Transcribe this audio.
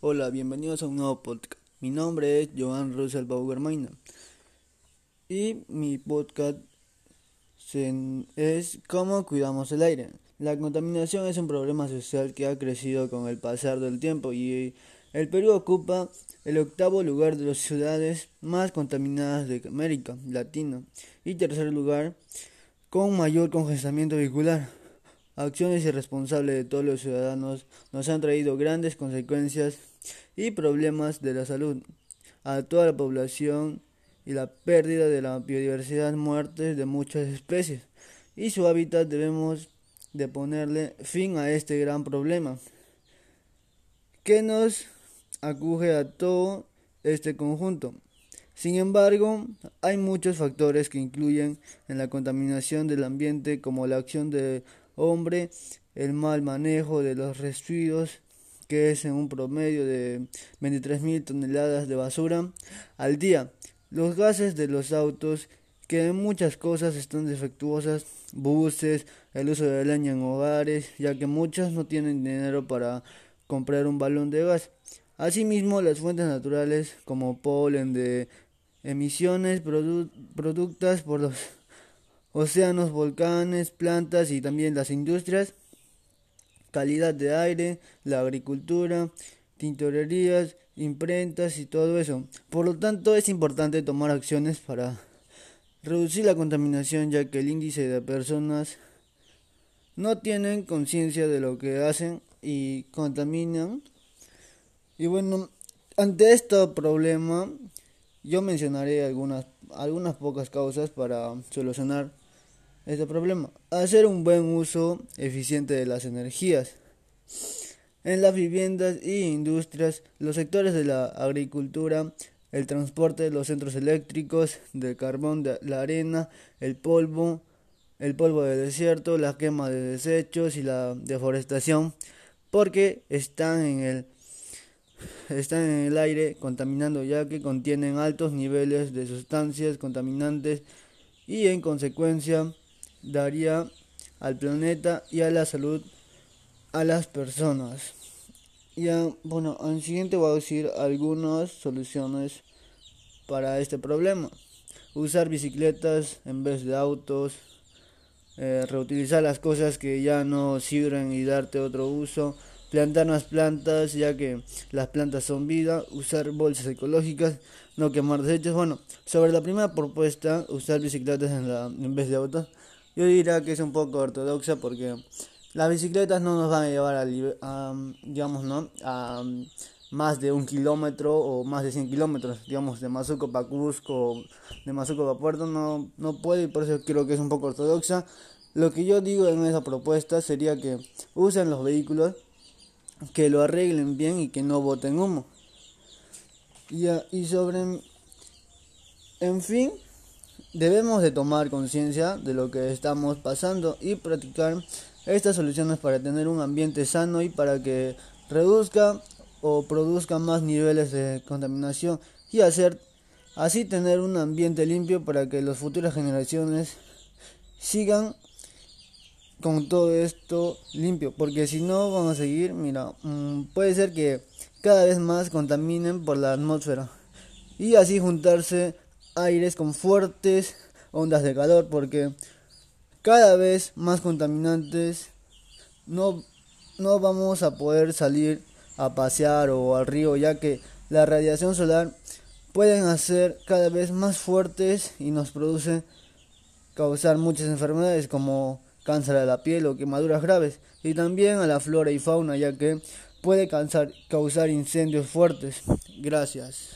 Hola, bienvenidos a un nuevo podcast. Mi nombre es Joan Russell Baugermaina y mi podcast es ¿Cómo cuidamos el aire? La contaminación es un problema social que ha crecido con el pasar del tiempo y el Perú ocupa el octavo lugar de las ciudades más contaminadas de América Latina y tercer lugar con mayor congestionamiento vehicular acciones irresponsables de todos los ciudadanos nos han traído grandes consecuencias y problemas de la salud a toda la población y la pérdida de la biodiversidad, muertes de muchas especies y su hábitat debemos de ponerle fin a este gran problema que nos acuje a todo este conjunto. Sin embargo, hay muchos factores que incluyen en la contaminación del ambiente como la acción de hombre, el mal manejo de los residuos, que es en un promedio de 23.000 toneladas de basura al día, los gases de los autos, que en muchas cosas están defectuosas, buses, el uso de leña en hogares, ya que muchos no tienen dinero para comprar un balón de gas. Asimismo, las fuentes naturales como polen de emisiones productas por los océanos, volcanes, plantas y también las industrias, calidad de aire, la agricultura, tintorerías, imprentas y todo eso. Por lo tanto, es importante tomar acciones para reducir la contaminación ya que el índice de personas no tienen conciencia de lo que hacen y contaminan. Y bueno, ante este problema yo mencionaré algunas algunas pocas causas para solucionar este problema. Hacer un buen uso eficiente de las energías. En las viviendas y industrias, los sectores de la agricultura, el transporte, los centros eléctricos, del carbón, de la arena, el polvo, el polvo de desierto, la quema de desechos y la deforestación, porque están en el están en el aire contaminando ya que contienen altos niveles de sustancias contaminantes y en consecuencia daría al planeta y a la salud a las personas. Ya, bueno, al siguiente voy a decir algunas soluciones para este problema. Usar bicicletas en vez de autos, eh, reutilizar las cosas que ya no sirven y darte otro uso, plantar más plantas ya que las plantas son vida, usar bolsas ecológicas, no quemar desechos. Bueno, sobre la primera propuesta, usar bicicletas en, la, en vez de autos, yo diría que es un poco ortodoxa porque las bicicletas no nos van a llevar a, digamos, ¿no? a más de un kilómetro o más de 100 kilómetros, digamos, de Mazuco para Cusco, de Mazuco para Puerto, no, no puede y por eso creo que es un poco ortodoxa. Lo que yo digo en esa propuesta sería que usen los vehículos que lo arreglen bien y que no boten humo. Y, y sobre, en fin, debemos de tomar conciencia de lo que estamos pasando y practicar estas soluciones para tener un ambiente sano y para que reduzca o produzca más niveles de contaminación y hacer así tener un ambiente limpio para que las futuras generaciones sigan con todo esto limpio, porque si no vamos a seguir, mira, mm, puede ser que cada vez más contaminen por la atmósfera y así juntarse aires con fuertes ondas de calor, porque cada vez más contaminantes no, no vamos a poder salir a pasear o al río, ya que la radiación solar pueden hacer cada vez más fuertes y nos produce causar muchas enfermedades como cáncer de la piel o quemaduras graves, y también a la flora y fauna, ya que puede causar, causar incendios fuertes. Gracias.